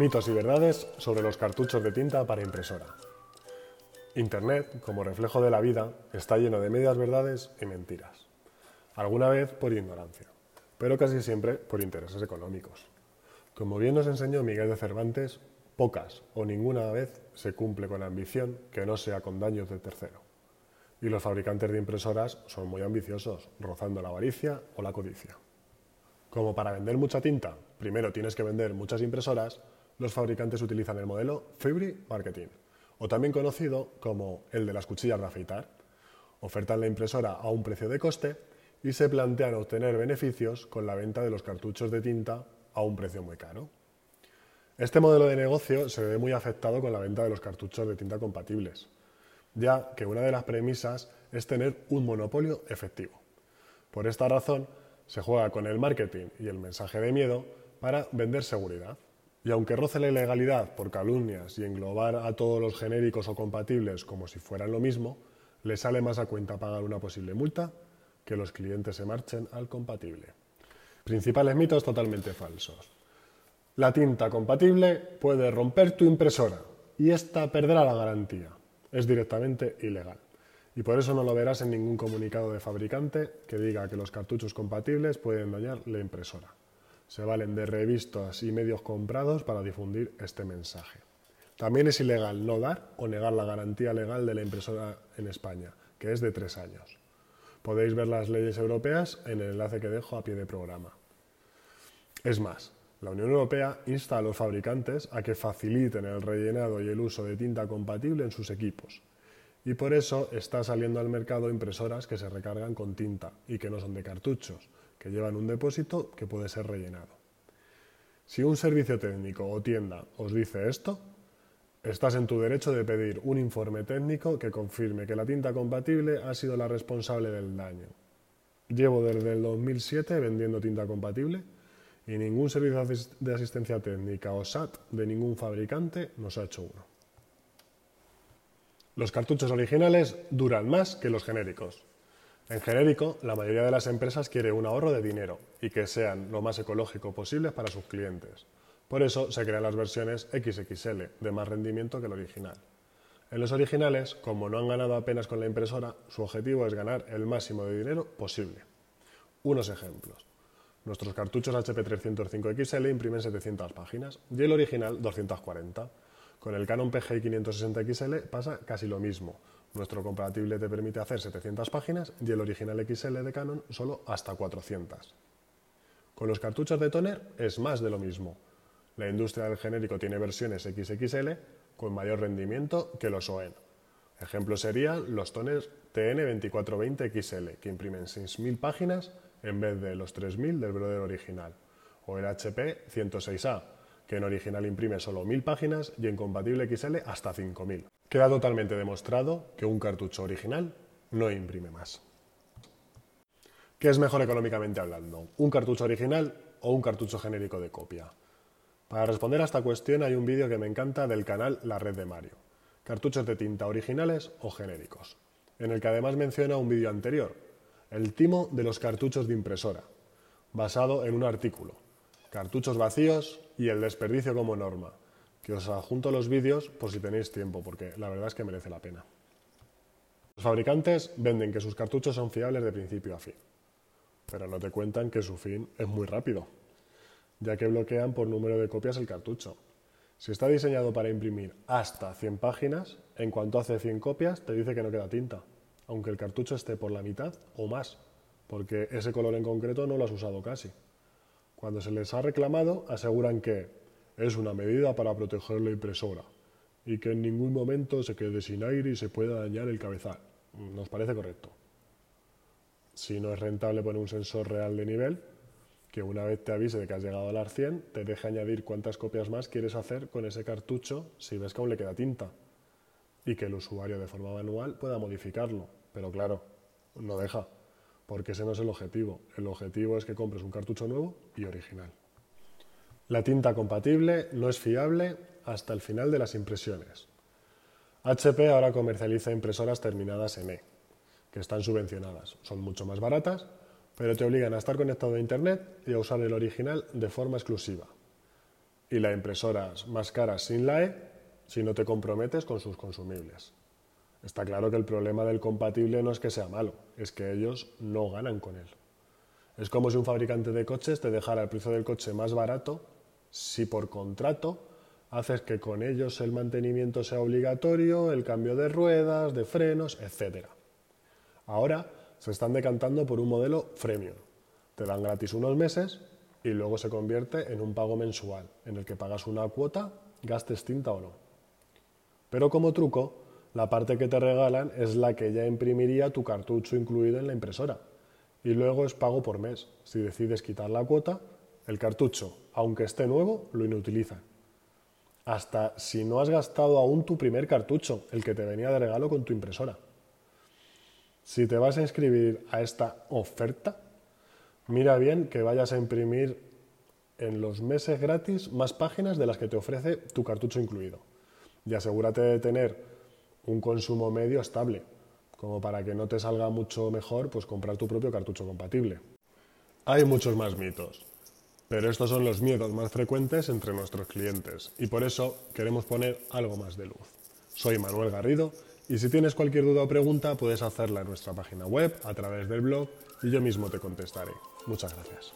Mitos y verdades sobre los cartuchos de tinta para impresora. Internet, como reflejo de la vida, está lleno de medias verdades y mentiras. Alguna vez por ignorancia, pero casi siempre por intereses económicos. Como bien nos enseñó Miguel de Cervantes, pocas o ninguna vez se cumple con ambición que no sea con daños de tercero. Y los fabricantes de impresoras son muy ambiciosos, rozando la avaricia o la codicia. Como para vender mucha tinta, primero tienes que vender muchas impresoras, los fabricantes utilizan el modelo Fibri Marketing, o también conocido como el de las cuchillas de afeitar. Ofertan la impresora a un precio de coste y se plantean obtener beneficios con la venta de los cartuchos de tinta a un precio muy caro. Este modelo de negocio se ve muy afectado con la venta de los cartuchos de tinta compatibles, ya que una de las premisas es tener un monopolio efectivo. Por esta razón, se juega con el marketing y el mensaje de miedo para vender seguridad. Y aunque roce la ilegalidad por calumnias y englobar a todos los genéricos o compatibles como si fueran lo mismo, le sale más a cuenta pagar una posible multa que los clientes se marchen al compatible. Principales mitos totalmente falsos. La tinta compatible puede romper tu impresora y esta perderá la garantía. Es directamente ilegal. Y por eso no lo verás en ningún comunicado de fabricante que diga que los cartuchos compatibles pueden dañar la impresora se valen de revistas y medios comprados para difundir este mensaje. También es ilegal no dar o negar la garantía legal de la impresora en España, que es de tres años. Podéis ver las leyes europeas en el enlace que dejo a pie de programa. Es más, la Unión Europea insta a los fabricantes a que faciliten el rellenado y el uso de tinta compatible en sus equipos. Y por eso está saliendo al mercado impresoras que se recargan con tinta y que no son de cartuchos, que llevan un depósito que puede ser rellenado. Si un servicio técnico o tienda os dice esto, estás en tu derecho de pedir un informe técnico que confirme que la tinta compatible ha sido la responsable del daño. Llevo desde el 2007 vendiendo tinta compatible y ningún servicio de asistencia técnica o SAT de ningún fabricante nos ha hecho uno. Los cartuchos originales duran más que los genéricos. En genérico, la mayoría de las empresas quiere un ahorro de dinero y que sean lo más ecológico posible para sus clientes. Por eso se crean las versiones XXL, de más rendimiento que el original. En los originales, como no han ganado apenas con la impresora, su objetivo es ganar el máximo de dinero posible. Unos ejemplos. Nuestros cartuchos HP 305 XL imprimen 700 páginas y el original 240. Con el Canon PGI 560 XL pasa casi lo mismo, nuestro compatible te permite hacer 700 páginas y el original XL de Canon solo hasta 400. Con los cartuchos de toner es más de lo mismo. La industria del genérico tiene versiones XXL con mayor rendimiento que los OEN. Ejemplo serían los toners TN2420XL, que imprimen 6.000 páginas en vez de los 3.000 del brother original, o el HP 106A, que en original imprime solo 1.000 páginas y en compatible XL hasta 5.000. Queda totalmente demostrado que un cartucho original no imprime más. ¿Qué es mejor económicamente hablando? ¿Un cartucho original o un cartucho genérico de copia? Para responder a esta cuestión hay un vídeo que me encanta del canal La Red de Mario. Cartuchos de tinta originales o genéricos, en el que además menciona un vídeo anterior, el timo de los cartuchos de impresora, basado en un artículo, cartuchos vacíos y el desperdicio como norma, que os adjunto los vídeos por si tenéis tiempo, porque la verdad es que merece la pena. Los fabricantes venden que sus cartuchos son fiables de principio a fin, pero no te cuentan que su fin es muy rápido, ya que bloquean por número de copias el cartucho. Si está diseñado para imprimir hasta 100 páginas, en cuanto hace 100 copias te dice que no queda tinta, aunque el cartucho esté por la mitad o más, porque ese color en concreto no lo has usado casi. Cuando se les ha reclamado, aseguran que es una medida para proteger la impresora y que en ningún momento se quede sin aire y se pueda dañar el cabezal. Nos parece correcto. Si no es rentable poner un sensor real de nivel, que una vez te avise de que has llegado al AR 100, te deje añadir cuántas copias más quieres hacer con ese cartucho si ves que aún le queda tinta. Y que el usuario de forma manual pueda modificarlo. Pero claro, no deja, porque ese no es el objetivo. El objetivo es que compres un cartucho nuevo y original. La tinta compatible no es fiable hasta el final de las impresiones. HP ahora comercializa impresoras terminadas en E, que están subvencionadas. Son mucho más baratas, pero te obligan a estar conectado a Internet y a usar el original de forma exclusiva. y la impresora más cara sin la E si no te comprometes con sus consumibles. Está claro que el problema del compatible no es que sea malo, es que ellos no ganan con él. Es como si un fabricante de coches te dejara el precio del coche más barato si por contrato haces que con ellos el mantenimiento sea obligatorio, el cambio de ruedas, de frenos, etc. Ahora se están decantando por un modelo freemium. Te dan gratis unos meses y luego se convierte en un pago mensual, en el que pagas una cuota, gastes tinta o no. Pero como truco, la parte que te regalan es la que ya imprimiría tu cartucho incluido en la impresora. Y luego es pago por mes. Si decides quitar la cuota, el cartucho, aunque esté nuevo, lo inutilizan. Hasta si no has gastado aún tu primer cartucho, el que te venía de regalo con tu impresora. Si te vas a inscribir a esta oferta, mira bien que vayas a imprimir en los meses gratis más páginas de las que te ofrece tu cartucho incluido. Y asegúrate de tener un consumo medio estable, como para que no te salga mucho mejor pues comprar tu propio cartucho compatible. Hay muchos más mitos, pero estos son los miedos más frecuentes entre nuestros clientes y por eso queremos poner algo más de luz. Soy Manuel Garrido y si tienes cualquier duda o pregunta puedes hacerla en nuestra página web, a través del blog y yo mismo te contestaré. Muchas gracias.